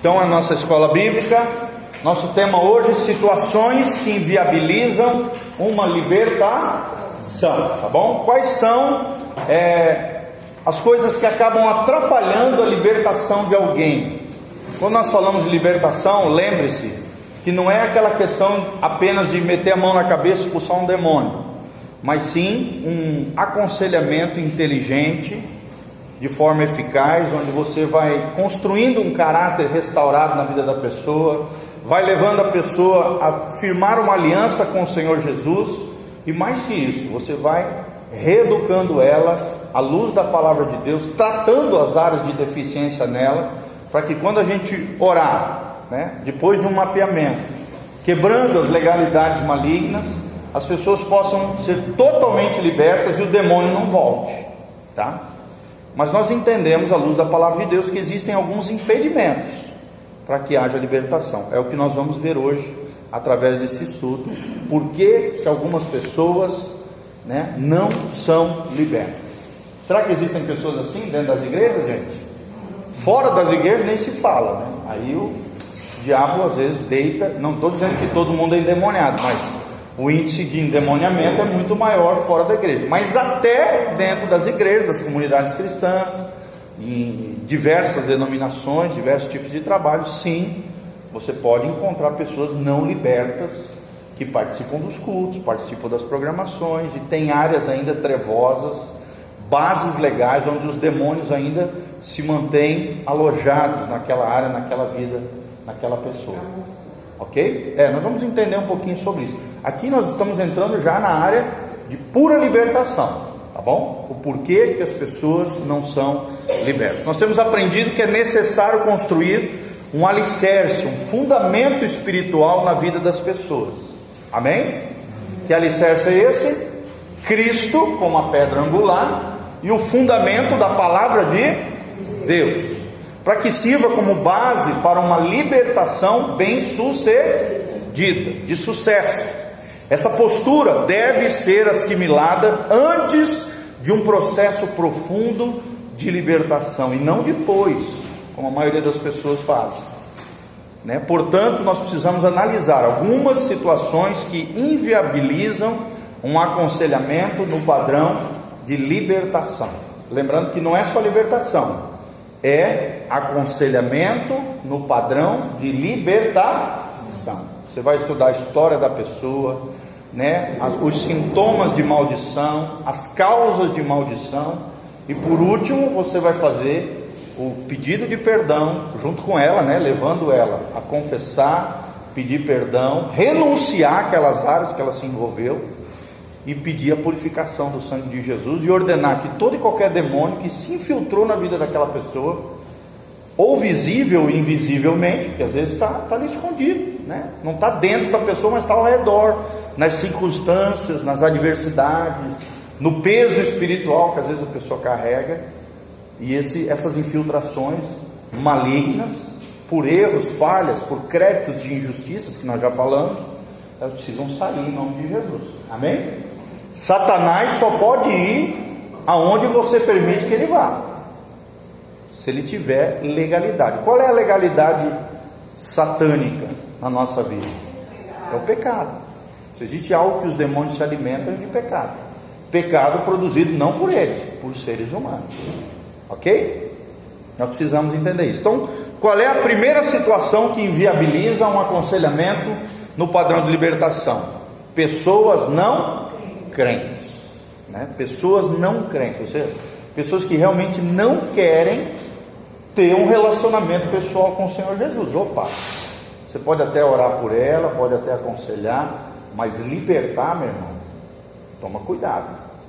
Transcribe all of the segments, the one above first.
Então, a nossa escola bíblica, nosso tema hoje: situações que inviabilizam uma libertação, tá bom? Quais são é, as coisas que acabam atrapalhando a libertação de alguém? Quando nós falamos de libertação, lembre-se que não é aquela questão apenas de meter a mão na cabeça e expulsar um demônio, mas sim um aconselhamento inteligente de forma eficaz, onde você vai construindo um caráter restaurado na vida da pessoa, vai levando a pessoa a firmar uma aliança com o Senhor Jesus, e mais que isso, você vai reeducando ela à luz da palavra de Deus, tratando as áreas de deficiência nela, para que quando a gente orar, né, depois de um mapeamento, quebrando as legalidades malignas, as pessoas possam ser totalmente libertas e o demônio não volte, tá? Mas nós entendemos, à luz da palavra de Deus, que existem alguns impedimentos para que haja libertação. É o que nós vamos ver hoje através desse estudo. Por que, que algumas pessoas né, não são libertas? Será que existem pessoas assim dentro das igrejas, gente? Fora das igrejas nem se fala, né? Aí o diabo às vezes deita. Não estou dizendo que todo mundo é endemoniado, mas o índice de endemoniamento é muito maior fora da igreja, mas até dentro das igrejas, das comunidades cristãs, em diversas denominações, diversos tipos de trabalho, sim, você pode encontrar pessoas não libertas que participam dos cultos, participam das programações e tem áreas ainda trevosas, bases legais onde os demônios ainda se mantêm alojados naquela área, naquela vida, naquela pessoa. Ok? É, nós vamos entender um pouquinho sobre isso. Aqui nós estamos entrando já na área de pura libertação, tá bom? O porquê que as pessoas não são libertas. Nós temos aprendido que é necessário construir um alicerce, um fundamento espiritual na vida das pessoas. Amém? Que alicerce é esse? Cristo como a pedra angular e o fundamento da palavra de Deus para que sirva como base para uma libertação bem sucedida, de sucesso. Essa postura deve ser assimilada antes de um processo profundo de libertação e não depois, como a maioria das pessoas faz. Né? Portanto, nós precisamos analisar algumas situações que inviabilizam um aconselhamento no padrão de libertação. Lembrando que não é só libertação, é aconselhamento no padrão de libertação. Você vai estudar a história da pessoa, né, os sintomas de maldição, as causas de maldição, e por último você vai fazer o pedido de perdão junto com ela, né, levando ela a confessar, pedir perdão, renunciar aquelas áreas que ela se envolveu e pedir a purificação do sangue de Jesus e ordenar que todo e qualquer demônio que se infiltrou na vida daquela pessoa, ou visível ou invisivelmente, que às vezes está tá ali escondido, né? não está dentro da pessoa, mas está ao redor, nas circunstâncias, nas adversidades, no peso espiritual que às vezes a pessoa carrega, e esse, essas infiltrações malignas, por erros, falhas, por créditos de injustiças que nós já falamos, elas precisam sair em nome de Jesus. Amém? Satanás só pode ir aonde você permite que ele vá. Se ele tiver legalidade. Qual é a legalidade satânica na nossa vida? É o pecado. Se existe algo que os demônios se alimentam é de pecado. Pecado produzido não por eles, por seres humanos. Ok? Nós precisamos entender isso. Então, qual é a primeira situação que inviabiliza um aconselhamento no padrão de libertação? Pessoas não crentes, né? pessoas não crentes, ou seja, pessoas que realmente não querem ter um relacionamento pessoal com o Senhor Jesus. Opa, você pode até orar por ela, pode até aconselhar, mas libertar, meu irmão, toma cuidado,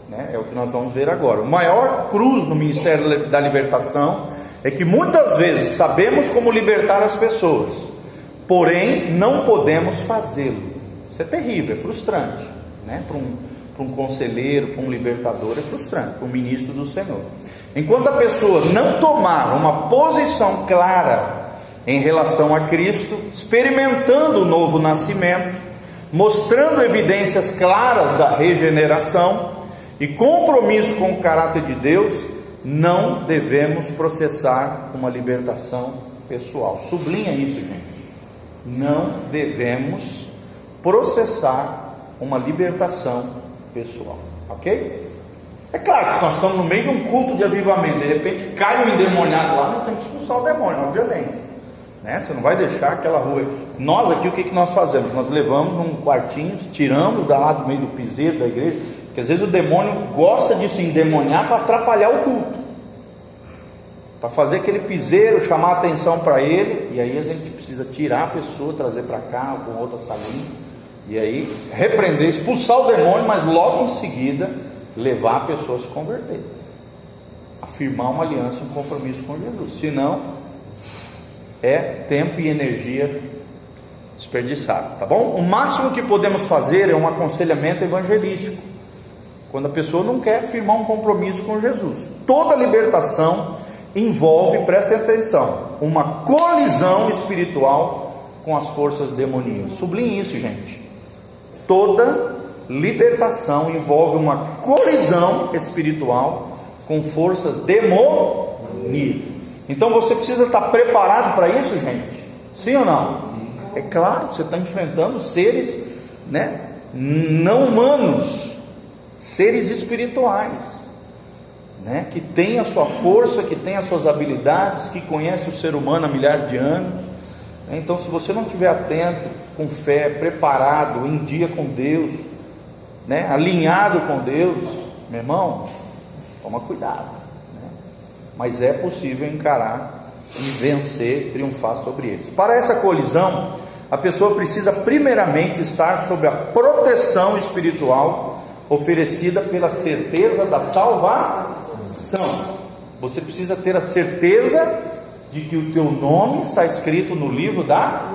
né? É o que nós vamos ver agora. O maior cruz no ministério da libertação é que muitas vezes sabemos como libertar as pessoas, porém não podemos fazê-lo. Isso é terrível, é frustrante, né? Para um para um conselheiro, para um libertador, é frustrante, para um ministro do Senhor. Enquanto a pessoa não tomar uma posição clara em relação a Cristo, experimentando o novo nascimento, mostrando evidências claras da regeneração e compromisso com o caráter de Deus, não devemos processar uma libertação pessoal. Sublinha isso, gente. Não devemos processar uma libertação pessoal, ok? É claro que nós estamos no meio de um culto de avivamento, de repente cai um endemoniado lá, nós temos que expulsar o demônio, obviamente. Né? Você não vai deixar aquela rua. Nós aqui, o que, que nós fazemos? Nós levamos num quartinho, tiramos da lá do meio do piseiro da igreja, porque às vezes o demônio gosta de se endemoniar para atrapalhar o culto. Para fazer aquele piseiro, chamar atenção para ele, e aí a gente precisa tirar a pessoa, trazer para cá, com outra salinha, e aí repreender, expulsar o demônio, mas logo em seguida levar a pessoa a se converter, afirmar uma aliança, um compromisso com Jesus. Senão, é tempo e energia desperdiçado, tá bom? O máximo que podemos fazer é um aconselhamento evangelístico. Quando a pessoa não quer firmar um compromisso com Jesus. Toda libertação envolve, prestem atenção, uma colisão espiritual com as forças demoníacas. Sublinhe isso, gente. Toda libertação envolve uma colisão espiritual com forças demoníacas. Então você precisa estar preparado para isso, gente? Sim ou não? É claro, você está enfrentando seres né, não humanos, seres espirituais né, que tem a sua força, que tem as suas habilidades, que conhece o ser humano há milhares de anos. Né? Então, se você não estiver atento, com fé, preparado, em dia com Deus, né, alinhado com Deus, meu irmão, toma cuidado. Né? Mas é possível encarar e vencer, triunfar sobre eles. Para essa colisão, a pessoa precisa primeiramente estar sob a proteção espiritual oferecida pela certeza da salvação salvação, você precisa ter a certeza de que o teu nome está escrito no livro da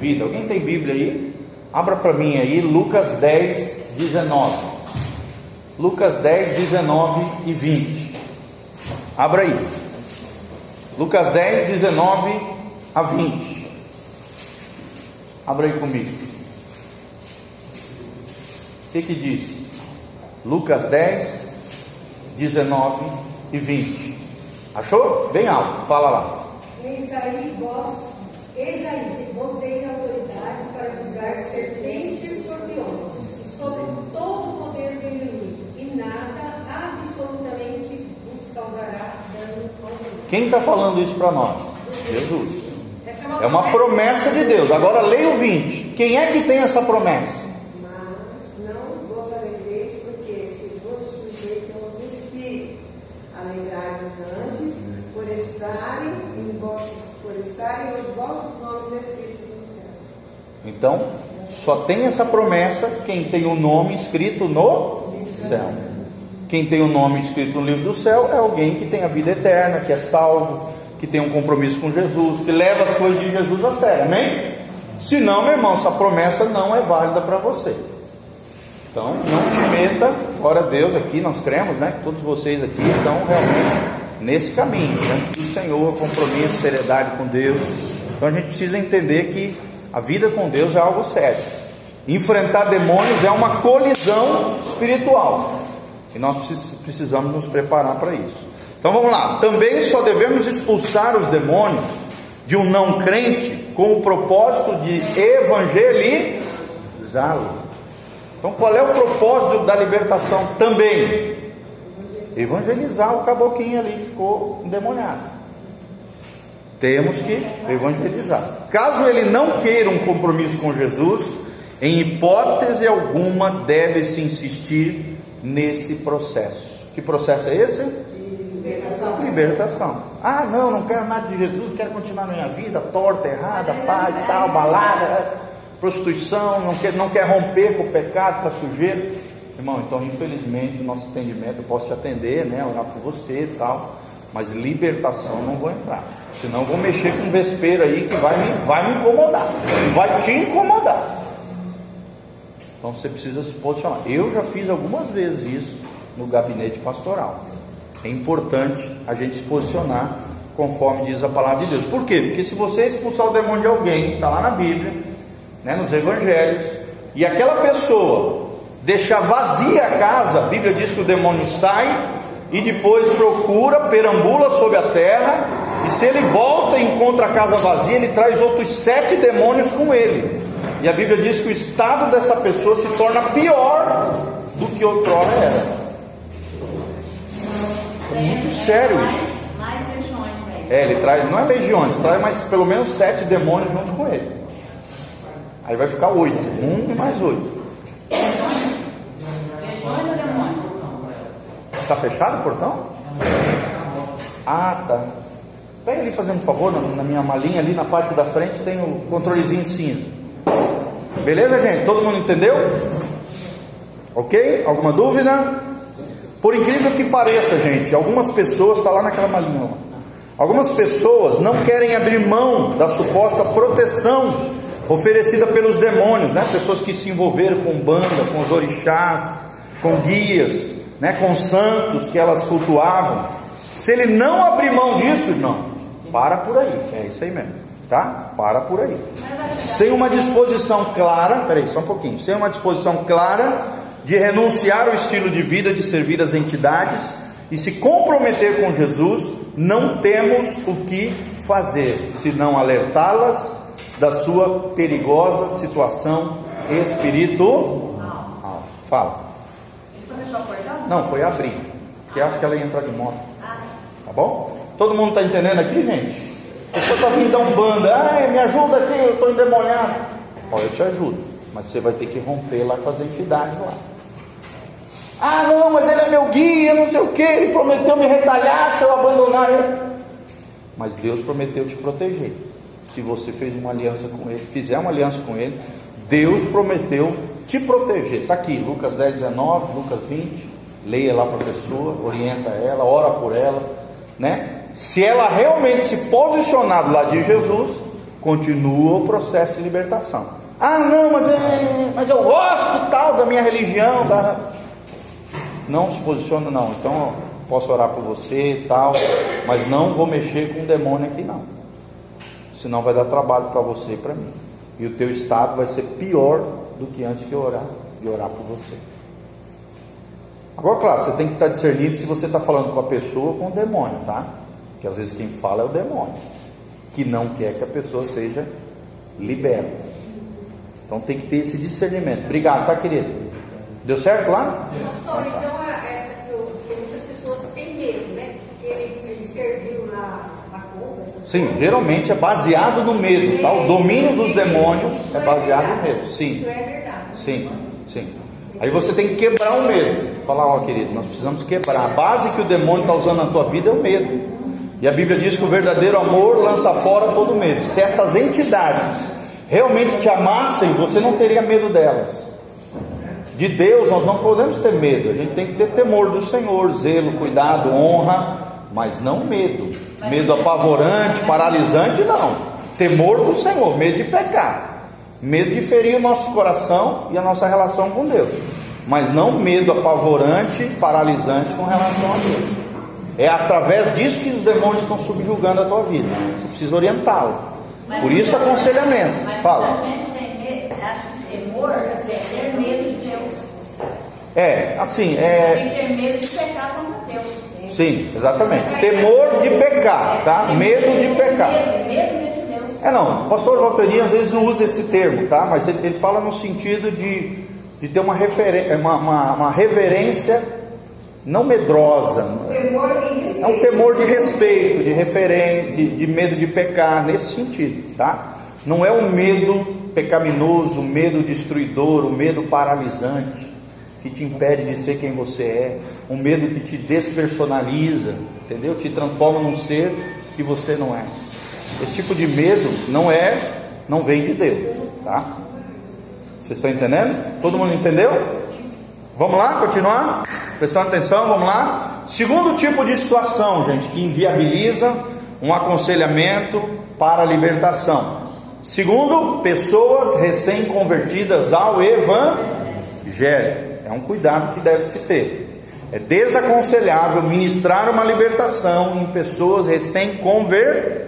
vida. Alguém tem Bíblia aí? Abra para mim aí, Lucas 10, 19. Lucas 10, 19 e 20. Abra aí. Lucas 10, 19 a 20. Abra aí comigo. O que, que diz? Lucas 10, 19 e 20. Achou? Bem alto, fala lá. Eis aí vós, eis aí, vos dei autoridade para pisar serpentes e escorpiões, sobre todo o poder do inimigo, e nada absolutamente vos causará dano algum. Quem está falando isso para nós? Jesus. É uma promessa de Deus. Agora leia o 20. Quem é que tem essa promessa? Então, só tem essa promessa quem tem o nome escrito no céu. Quem tem o nome escrito no livro do céu é alguém que tem a vida eterna, que é salvo, que tem um compromisso com Jesus, que leva as coisas de Jesus a sério, amém? Se não, meu irmão, essa promessa não é válida para você. Então, não te meta, ora Deus, aqui nós cremos, né? Todos vocês aqui estão realmente nesse caminho, diante do Senhor, compromisso, seriedade com Deus. Então a gente precisa entender que a vida com Deus é algo sério. Enfrentar demônios é uma colisão espiritual. E nós precisamos nos preparar para isso. Então vamos lá. Também só devemos expulsar os demônios de um não crente com o propósito de evangelizá-lo. Então qual é o propósito da libertação também? Evangelizar o caboquinho ali que ficou endemoniado. Temos que evangelizar. Caso ele não queira um compromisso com Jesus, em hipótese alguma deve-se insistir nesse processo. Que processo é esse? Libertação. Libertação. Ah, não, não quero nada de Jesus, quero continuar na minha vida torta, errada, pá e tal, balada, prostituição, não quer, não quer romper com o pecado, com a sujeira. Irmão, então infelizmente o nosso atendimento eu posso te atender, né? Orar por você e tal mas libertação não vou entrar. Senão vou mexer com um vespeiro aí que vai me, vai me incomodar. Vai te incomodar. Então você precisa se posicionar. Eu já fiz algumas vezes isso no gabinete pastoral. É importante a gente se posicionar conforme diz a palavra de Deus. Por quê? Porque se você expulsar o demônio de alguém, está lá na Bíblia, né, nos evangelhos, e aquela pessoa deixar vazia a casa, a Bíblia diz que o demônio sai e depois procura, perambula sobre a terra, E se ele volta e encontra a casa vazia, ele traz outros sete demônios com ele. E a Bíblia diz que o estado dessa pessoa se torna pior do que outrora era. É muito sério isso. É, ele traz, não é legiões, traz mais pelo menos sete demônios junto com ele. Aí vai ficar oito, um mais oito. Legiões ou demônios? Está fechado o portão? Ah, tá. Pega ali fazendo um favor, na, minha malinha ali na parte da frente tem o controlezinho cinza. Beleza, gente? Todo mundo entendeu? Ok? Alguma dúvida? Por incrível que pareça, gente, algumas pessoas, está lá naquela malinha. Algumas pessoas não querem abrir mão da suposta proteção oferecida pelos demônios, né? Pessoas que se envolveram com banda, com os orixás, com guias, né? com santos que elas cultuavam. Se ele não abrir mão disso, irmão, para por aí. É isso aí mesmo, tá? Para por aí. Sem uma disposição clara, peraí, só um pouquinho. Sem uma disposição clara de renunciar ao estilo de vida de servir as entidades e se comprometer com Jesus, não temos o que fazer, senão alertá-las da sua perigosa situação espiritual. Fala. Não, foi abrir. Que acho que ela ia entrar de moto. Tá bom? Todo mundo está entendendo aqui, gente? Você está vindo da Umbanda, ai, me ajuda aqui, eu estou endemoniado. Ó, eu te ajudo, mas você vai ter que romper lá com as entidades lá. Ah, não, mas ele é meu guia, não sei o que, ele prometeu me retalhar se eu abandonar ele. Mas Deus prometeu te proteger. Se você fez uma aliança com ele, fizer uma aliança com ele, Deus prometeu te proteger. Está aqui, Lucas 10, 19, Lucas 20. Leia lá para a pessoa, orienta ela, ora por ela, né? Se ela realmente se posicionar do lado de Jesus, continua o processo de libertação. Ah, não, mas, é, mas eu gosto tal da minha religião. Da... Não se posiciona, não. Então, posso orar por você e tal, mas não vou mexer com o demônio aqui, não. Senão vai dar trabalho para você e para mim. E o teu estado vai ser pior do que antes que eu orar e orar por você. Agora, claro, você tem que estar discernindo se você está falando com a pessoa ou com o demônio, tá? Porque às vezes quem fala é o demônio, que não quer que a pessoa seja liberta. Então tem que ter esse discernimento. Obrigado, tá, querido? Deu certo lá? Pastor, então essa que muitas pessoas têm medo, né? Porque ele, ele serviu na, na conta. Sim, geralmente é baseado no medo, tá? O domínio dos demônios é baseado no medo. Sim. Isso é verdade. Sim, sim. Aí você tem que quebrar o medo. Falar, ó querido, nós precisamos quebrar. A base que o demônio está usando na tua vida é o medo. E a Bíblia diz que o verdadeiro amor lança fora todo medo. Se essas entidades realmente te amassem, você não teria medo delas. De Deus nós não podemos ter medo, a gente tem que ter temor do Senhor, zelo, cuidado, honra, mas não medo. Medo apavorante, paralisante, não. Temor do Senhor, medo de pecar. Medo de ferir o nosso coração e a nossa relação com Deus. Mas não medo apavorante, paralisante com relação a Deus. É através disso que os demônios estão subjugando a tua vida. Você precisa orientá-lo. Por isso aconselhamento. Fala. A gente tem medo, acha que temor é ter medo de Deus. É, assim, Tem é. que ter medo de pecar contra Deus. Sim, exatamente. Temor de pecar, tá? Medo de pecar. Medo, medo Deus. É não, o pastor Valteri às vezes não usa esse termo, tá? Mas ele, ele fala no sentido de, de ter uma, referen uma, uma, uma reverência não medrosa. Temor. É um temor de respeito, de referência, de, de medo de pecar, nesse sentido, tá? Não é um medo pecaminoso, um medo destruidor, um medo paralisante, que te impede de ser quem você é, um medo que te despersonaliza, entendeu? Te transforma num ser que você não é. Esse tipo de medo não é, não vem de Deus, tá? Vocês estão entendendo? Todo mundo entendeu? Vamos lá, continuar? Prestando atenção, vamos lá? Segundo tipo de situação, gente, que inviabiliza um aconselhamento para a libertação. Segundo, pessoas recém-convertidas ao Evangelho. É um cuidado que deve se ter. É desaconselhável ministrar uma libertação em pessoas recém-convertidas.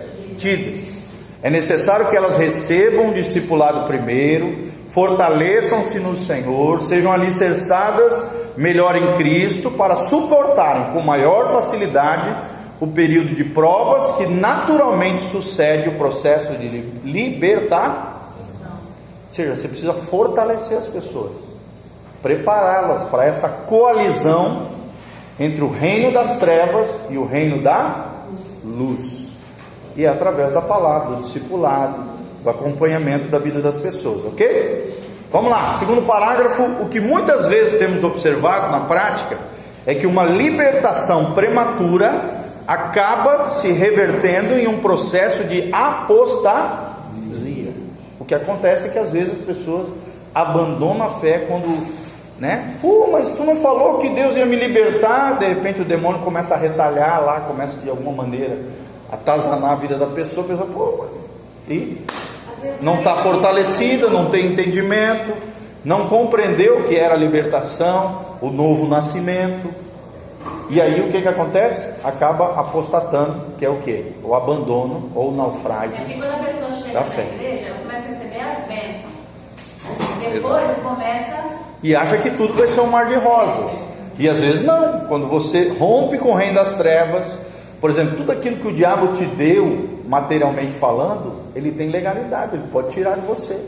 É necessário que elas recebam um discipulado primeiro, fortaleçam-se no Senhor, sejam alicerçadas melhor em Cristo para suportarem com maior facilidade o período de provas que naturalmente sucede o processo de libertar. Ou seja, você precisa fortalecer as pessoas, prepará-las para essa coalizão entre o reino das trevas e o reino da luz. E é através da palavra, do discipulado, do acompanhamento da vida das pessoas, ok? Vamos lá, segundo parágrafo, o que muitas vezes temos observado na prática é que uma libertação prematura acaba se revertendo em um processo de apostasia. O que acontece é que às vezes as pessoas abandonam a fé quando, né? Pô, mas tu não falou que Deus ia me libertar? De repente o demônio começa a retalhar lá, começa de alguma maneira atazanar a vida da pessoa, a pessoa, pô, e não está fortalecida, não tem entendimento, não compreendeu o que era a libertação, o novo nascimento. E aí o que, que acontece? Acaba apostatando, que é o que? O abandono ou o naufrágio. É que quando a pessoa chega na igreja, começa a receber as bênçãos. Depois Exato. começa. E acha que tudo vai ser um mar de rosas. E às vezes não. Quando você rompe com o reino das trevas, por exemplo, tudo aquilo que o diabo te deu, materialmente falando, ele tem legalidade, ele pode tirar de você.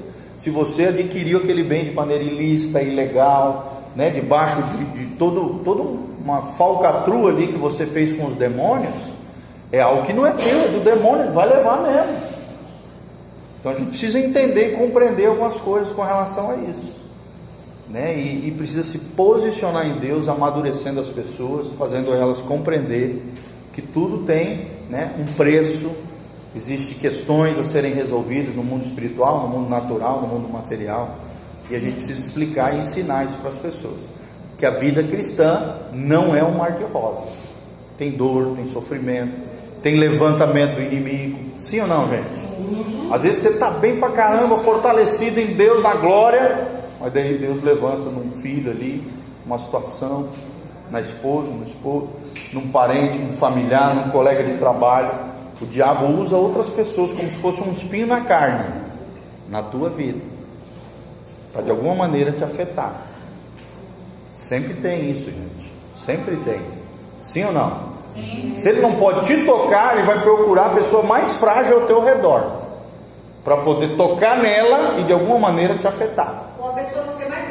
Se você adquiriu aquele bem de maneira ilícita, ilegal, né, debaixo de, de todo, toda uma falcatrua ali que você fez com os demônios, é algo que não é teu, é do demônio, vai levar mesmo. Então a gente precisa entender e compreender algumas coisas com relação a isso. Né? E, e precisa se posicionar em Deus, amadurecendo as pessoas, fazendo elas compreender que tudo tem né, um preço, existem questões a serem resolvidas no mundo espiritual, no mundo natural, no mundo material, e a gente precisa explicar e ensinar isso para as pessoas. Que a vida cristã não é um mar de rosas. Tem dor, tem sofrimento, tem levantamento do inimigo. Sim ou não, gente? Às vezes você está bem para caramba, fortalecido em Deus, na glória, mas daí Deus levanta num filho ali, uma situação, na esposa, no esposo, num parente, num familiar, num colega de trabalho. O diabo usa outras pessoas como se fosse um espinho na carne, na tua vida, para de alguma maneira te afetar. Sempre tem isso, gente. Sempre tem. Sim ou não? Sim. Se ele não pode te tocar, ele vai procurar a pessoa mais frágil ao teu redor para poder tocar nela e de alguma maneira te afetar. Ou a pessoa que você mais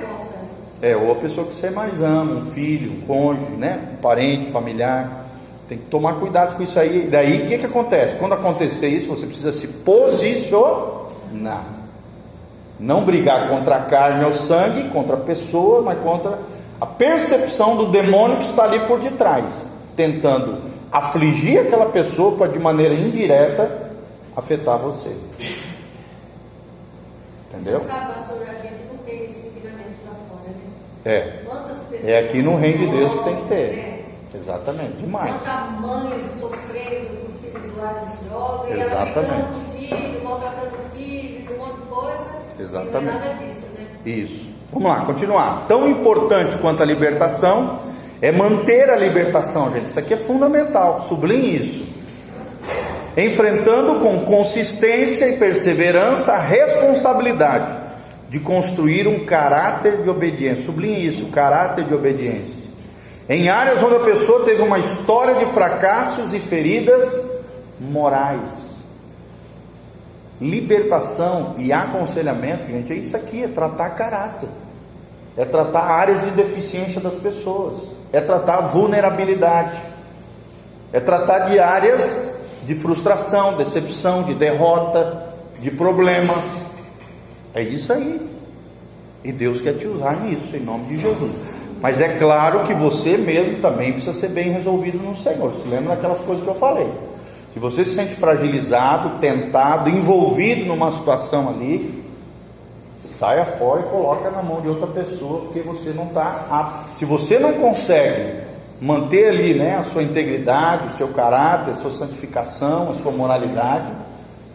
é, ou a pessoa que você mais ama, um filho, um cônjuge, né? Um parente, familiar. Tem que tomar cuidado com isso aí. Daí o que, que acontece? Quando acontecer isso, você precisa se posicionar. Não brigar contra a carne ou sangue, contra a pessoa, mas contra a percepção do demônio que está ali por detrás, tentando afligir aquela pessoa para de maneira indireta afetar você. Entendeu? É. É aqui no reino de Deus que tem que ter. Exatamente, demais. Quanta mãe sofrendo com filhos usuários de droga, Exatamente. e filho, maltratando o filho, um monte de coisa. Exatamente. nada disso, né? Isso. Vamos lá, continuar. Tão importante quanto a libertação é manter a libertação, gente. Isso aqui é fundamental. Sublinhe isso. Enfrentando com consistência e perseverança a responsabilidade de construir um caráter de obediência. Sublinhe isso, caráter de obediência. Em áreas onde a pessoa teve uma história de fracassos e feridas morais. Libertação e aconselhamento, gente, é isso aqui, é tratar caráter. É tratar áreas de deficiência das pessoas. É tratar vulnerabilidade. É tratar de áreas de frustração, decepção, de derrota, de problemas é isso aí. E Deus quer te usar nisso, em nome de Jesus. Mas é claro que você mesmo também precisa ser bem resolvido no Senhor. Se lembra daquelas coisas que eu falei. Se você se sente fragilizado, tentado, envolvido numa situação ali, saia fora e coloca na mão de outra pessoa, porque você não está apto. Se você não consegue manter ali né, a sua integridade, o seu caráter, a sua santificação, a sua moralidade,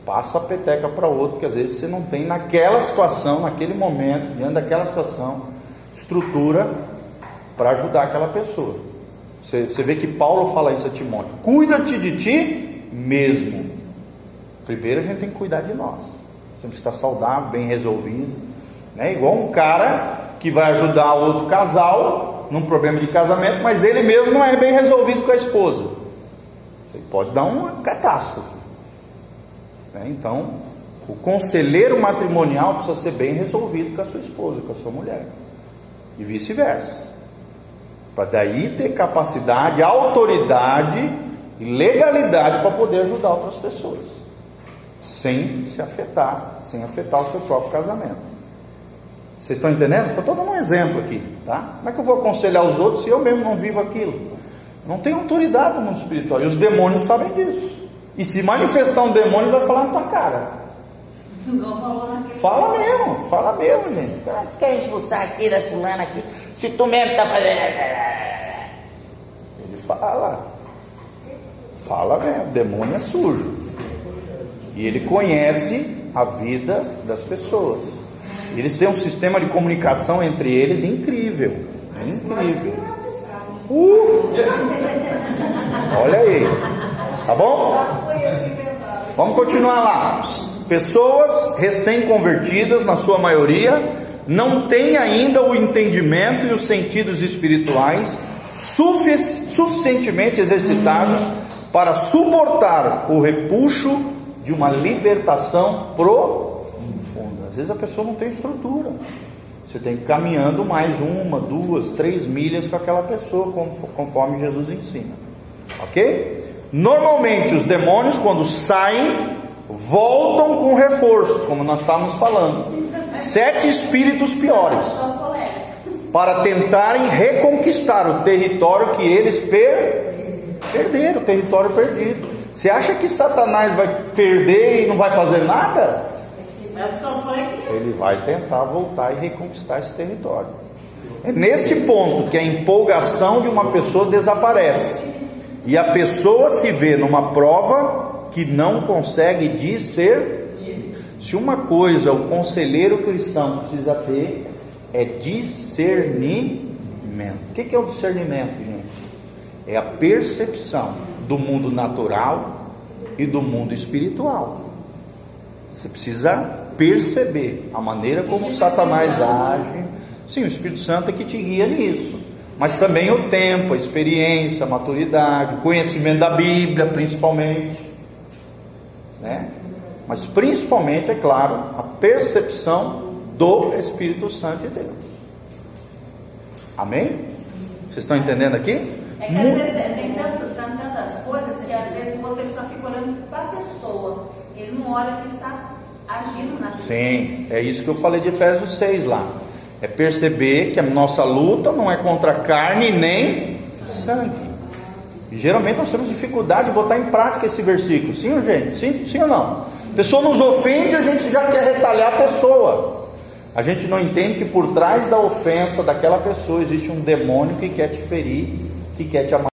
passa a peteca para outro, porque às vezes você não tem naquela situação, naquele momento, diante daquela situação, estrutura para ajudar aquela pessoa. Você, você vê que Paulo fala isso a Timóteo: cuida-te de ti mesmo. Primeiro a gente tem que cuidar de nós. Temos que estar saudável, bem resolvido. Né? Igual um cara que vai ajudar outro casal num problema de casamento, mas ele mesmo não é bem resolvido com a esposa. Aí pode dar uma catástrofe. Né? Então, o conselheiro matrimonial precisa ser bem resolvido com a sua esposa, com a sua mulher. E vice-versa. Para daí ter capacidade, autoridade e legalidade para poder ajudar outras pessoas. Sem se afetar, sem afetar o seu próprio casamento. Vocês estão entendendo? Só estou dando um exemplo aqui, tá? Como é que eu vou aconselhar os outros se eu mesmo não vivo aquilo? Não tem autoridade no mundo espiritual. E os demônios sabem disso. E se manifestar um demônio, vai falar na tua cara. Fala mesmo, fala mesmo, gente. Tu quer expulsar aqui da fulana aqui? Se tu mesmo tá fazendo. Ele fala. Fala mesmo. Demônio é sujo. E ele conhece a vida das pessoas. Eles têm um sistema de comunicação entre eles incrível. É incrível. Uh! Olha aí. Tá bom? Vamos continuar lá. Pessoas recém-convertidas, na sua maioria, não têm ainda o entendimento e os sentidos espirituais suficientemente exercitados para suportar o repuxo de uma libertação profunda. Às vezes a pessoa não tem estrutura. Você tem que ir caminhando mais uma, duas, três milhas com aquela pessoa, conforme Jesus ensina. Ok? Normalmente os demônios, quando saem, voltam com reforço, como nós estávamos falando. Sete espíritos piores. Para tentarem reconquistar o território que eles per... perderam, o território perdido. Você acha que Satanás vai perder e não vai fazer nada? Ele vai tentar voltar e reconquistar esse território. É nesse ponto que a empolgação de uma pessoa desaparece. E a pessoa se vê numa prova que não consegue discernir. Se uma coisa o conselheiro cristão precisa ter, é discernimento. O que é o discernimento, gente? É a percepção do mundo natural e do mundo espiritual. Você precisa perceber a maneira como Satanás age. Sim, o Espírito Santo é que te guia nisso. Mas também o tempo, a experiência, a maturidade, o conhecimento da Bíblia, principalmente. Né? Mas principalmente, é claro, a percepção do Espírito Santo de Deus. Amém? Vocês estão entendendo aqui? É que às vezes tem tantas, tantas coisas que às vezes o outro só fica olhando para a pessoa. Ele não olha que está agindo na vida. Sim, é isso que eu falei de Efésios 6 lá. É perceber que a nossa luta não é contra carne nem sangue. E geralmente nós temos dificuldade de botar em prática esse versículo. Sim, gente? Sim, sim ou não? A pessoa nos ofende, a gente já quer retalhar a pessoa. A gente não entende que por trás da ofensa daquela pessoa existe um demônio que quer te ferir, que quer te